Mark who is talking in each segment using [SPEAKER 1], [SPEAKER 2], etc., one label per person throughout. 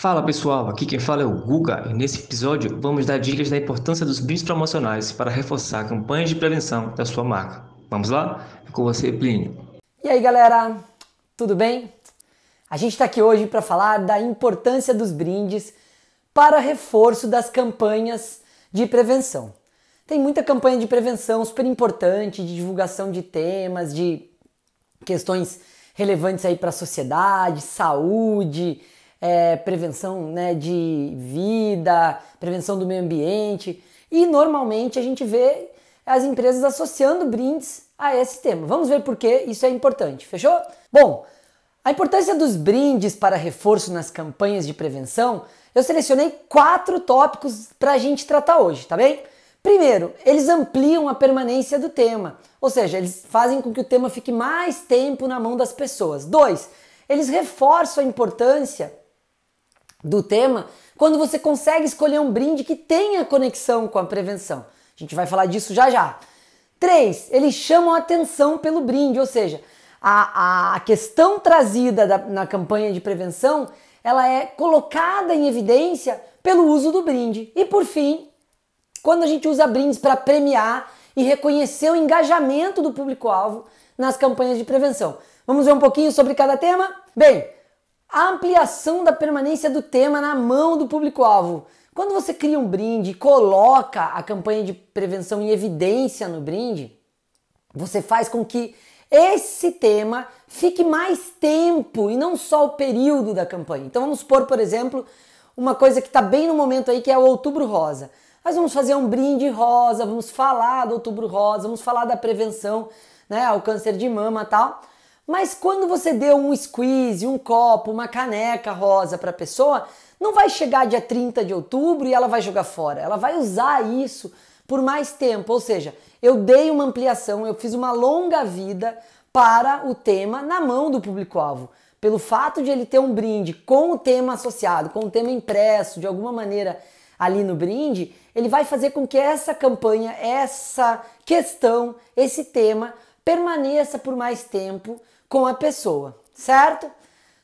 [SPEAKER 1] Fala pessoal, aqui quem fala é o Guga e nesse episódio vamos dar dicas da importância dos brindes promocionais para reforçar campanhas de prevenção da sua marca. Vamos lá? É com você, Plínio.
[SPEAKER 2] E aí galera, tudo bem? A gente está aqui hoje para falar da importância dos brindes para reforço das campanhas de prevenção. Tem muita campanha de prevenção super importante, de divulgação de temas, de questões relevantes aí para a sociedade, saúde, é, prevenção né, de vida, prevenção do meio ambiente. E normalmente a gente vê as empresas associando brindes a esse tema. Vamos ver por que isso é importante, fechou? Bom, a importância dos brindes para reforço nas campanhas de prevenção, eu selecionei quatro tópicos para a gente tratar hoje, tá bem? Primeiro, eles ampliam a permanência do tema, ou seja, eles fazem com que o tema fique mais tempo na mão das pessoas. Dois, eles reforçam a importância do tema quando você consegue escolher um brinde que tenha conexão com a prevenção. A gente vai falar disso já já. Três, eles chamam atenção pelo brinde, ou seja, a, a questão trazida da, na campanha de prevenção ela é colocada em evidência pelo uso do brinde. E por fim, quando a gente usa brindes para premiar e reconhecer o engajamento do público-alvo nas campanhas de prevenção. Vamos ver um pouquinho sobre cada tema? Bem, a ampliação da permanência do tema na mão do público-alvo. Quando você cria um brinde, coloca a campanha de prevenção em evidência no brinde, você faz com que esse tema fique mais tempo e não só o período da campanha. Então vamos supor, por exemplo, uma coisa que está bem no momento aí que é o Outubro Rosa. Nós vamos fazer um brinde rosa, vamos falar do Outubro Rosa, vamos falar da prevenção né, ao câncer de mama tal. Mas quando você deu um squeeze, um copo, uma caneca rosa para a pessoa, não vai chegar dia 30 de outubro e ela vai jogar fora. Ela vai usar isso por mais tempo. Ou seja, eu dei uma ampliação, eu fiz uma longa vida para o tema na mão do público-alvo. Pelo fato de ele ter um brinde com o tema associado, com o tema impresso de alguma maneira ali no brinde, ele vai fazer com que essa campanha, essa questão, esse tema permaneça por mais tempo com a pessoa, certo?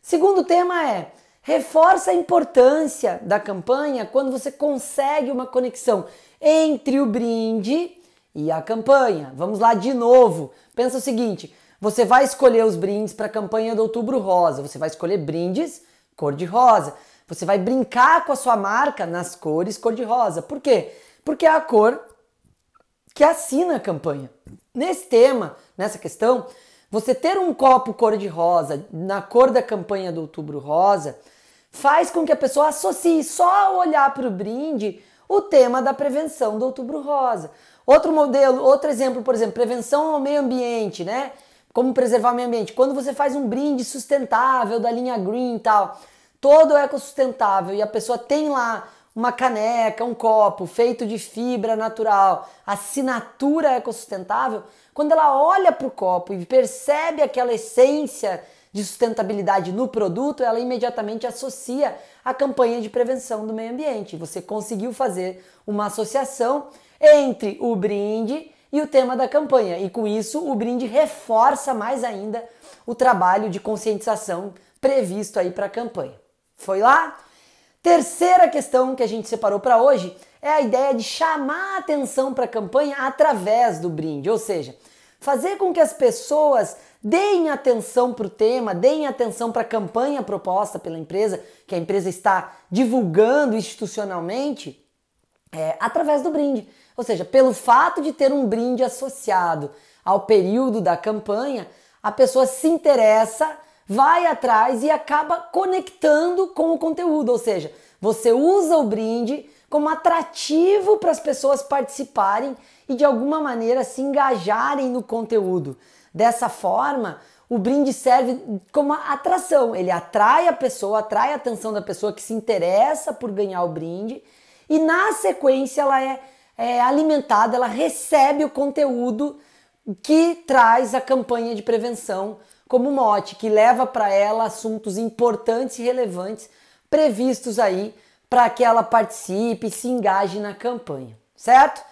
[SPEAKER 2] Segundo tema é reforça a importância da campanha quando você consegue uma conexão entre o brinde e a campanha. Vamos lá de novo. Pensa o seguinte: você vai escolher os brindes para a campanha do Outubro Rosa. Você vai escolher brindes cor de rosa. Você vai brincar com a sua marca nas cores cor de rosa. Por quê? Porque é a cor que assina a campanha. Nesse tema, nessa questão, você ter um copo cor-de-rosa na cor da campanha do Outubro Rosa faz com que a pessoa associe só ao olhar para o brinde o tema da prevenção do Outubro Rosa. Outro modelo, outro exemplo, por exemplo, prevenção ao meio ambiente, né? Como preservar o meio ambiente. Quando você faz um brinde sustentável da linha green e tal, todo ecossustentável e a pessoa tem lá uma caneca, um copo feito de fibra natural, assinatura ecossustentável, quando ela olha para o copo e percebe aquela essência de sustentabilidade no produto, ela imediatamente associa a campanha de prevenção do meio ambiente. Você conseguiu fazer uma associação entre o brinde e o tema da campanha, e com isso o brinde reforça mais ainda o trabalho de conscientização previsto aí para a campanha. Foi lá? Terceira questão que a gente separou para hoje é a ideia de chamar atenção para a campanha através do brinde, ou seja, fazer com que as pessoas deem atenção para o tema, deem atenção para a campanha proposta pela empresa, que a empresa está divulgando institucionalmente, é, através do brinde. Ou seja, pelo fato de ter um brinde associado ao período da campanha, a pessoa se interessa vai atrás e acaba conectando com o conteúdo, ou seja, você usa o brinde como atrativo para as pessoas participarem e de alguma maneira se engajarem no conteúdo. Dessa forma, o brinde serve como atração, ele atrai a pessoa, atrai a atenção da pessoa que se interessa por ganhar o brinde e na sequência ela é, é alimentada, ela recebe o conteúdo que traz a campanha de prevenção como mote, que leva para ela assuntos importantes e relevantes previstos aí para que ela participe e se engaje na campanha, certo?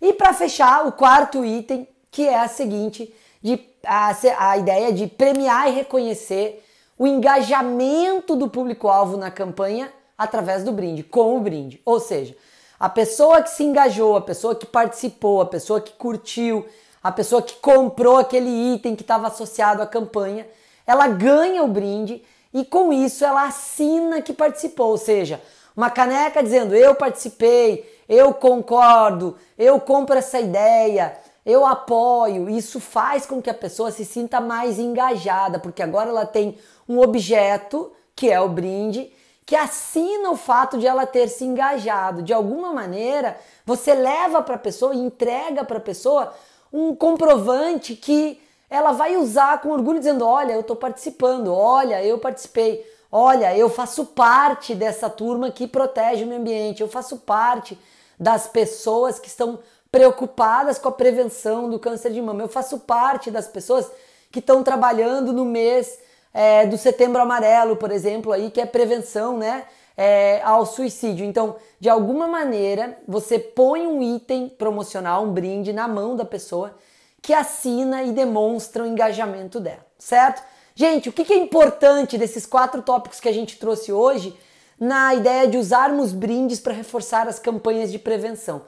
[SPEAKER 2] E para fechar, o quarto item, que é a seguinte, de, a, a ideia de premiar e reconhecer o engajamento do público-alvo na campanha através do brinde, com o brinde. Ou seja, a pessoa que se engajou, a pessoa que participou, a pessoa que curtiu, a pessoa que comprou aquele item que estava associado à campanha, ela ganha o brinde e com isso ela assina que participou, ou seja, uma caneca dizendo eu participei, eu concordo, eu compro essa ideia, eu apoio. Isso faz com que a pessoa se sinta mais engajada, porque agora ela tem um objeto, que é o brinde, que assina o fato de ela ter se engajado. De alguma maneira, você leva para a pessoa entrega para a pessoa um comprovante que ela vai usar com orgulho, dizendo: Olha, eu estou participando, olha, eu participei, olha, eu faço parte dessa turma que protege o meio ambiente, eu faço parte das pessoas que estão preocupadas com a prevenção do câncer de mama. Eu faço parte das pessoas que estão trabalhando no mês é, do Setembro Amarelo, por exemplo, aí que é prevenção, né, é, ao suicídio. Então, de alguma maneira, você põe um item promocional, um brinde na mão da pessoa que assina e demonstra o engajamento dela, certo? Gente, o que é importante desses quatro tópicos que a gente trouxe hoje na ideia de usarmos brindes para reforçar as campanhas de prevenção?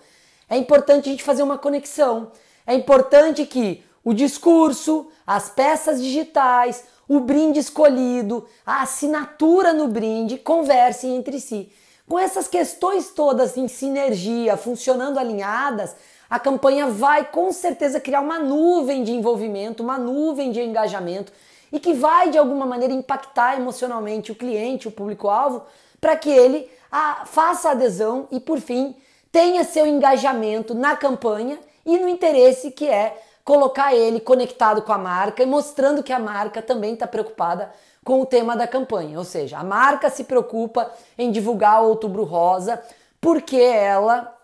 [SPEAKER 2] É importante a gente fazer uma conexão. É importante que o discurso, as peças digitais, o brinde escolhido, a assinatura no brinde conversem entre si. Com essas questões todas em sinergia, funcionando alinhadas, a campanha vai com certeza criar uma nuvem de envolvimento, uma nuvem de engajamento e que vai de alguma maneira impactar emocionalmente o cliente, o público-alvo, para que ele a, faça adesão e, por fim, tenha seu engajamento na campanha e no interesse que é colocar ele conectado com a marca e mostrando que a marca também está preocupada com o tema da campanha. Ou seja, a marca se preocupa em divulgar o Outubro Rosa porque ela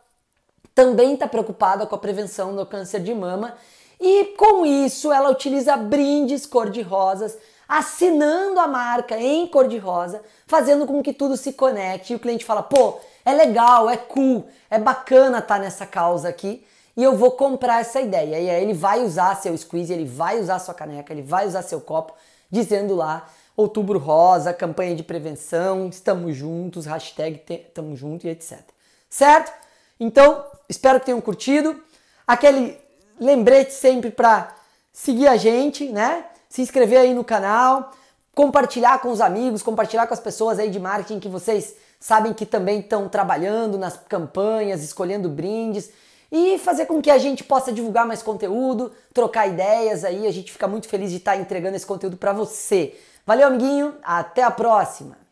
[SPEAKER 2] também está preocupada com a prevenção do câncer de mama e com isso ela utiliza brindes cor-de-rosas, assinando a marca em cor-de-rosa, fazendo com que tudo se conecte e o cliente fala: pô, é legal, é cool, é bacana estar tá nessa causa aqui e eu vou comprar essa ideia. E aí ele vai usar seu squeeze, ele vai usar sua caneca, ele vai usar seu copo, dizendo lá Outubro Rosa, campanha de prevenção, estamos juntos, hashtag estamos juntos e etc. Certo? Então, espero que tenham curtido. Aquele lembrete sempre para seguir a gente, né? Se inscrever aí no canal, compartilhar com os amigos, compartilhar com as pessoas aí de marketing que vocês sabem que também estão trabalhando nas campanhas, escolhendo brindes e fazer com que a gente possa divulgar mais conteúdo, trocar ideias aí. A gente fica muito feliz de estar entregando esse conteúdo para você. Valeu, amiguinho, até a próxima!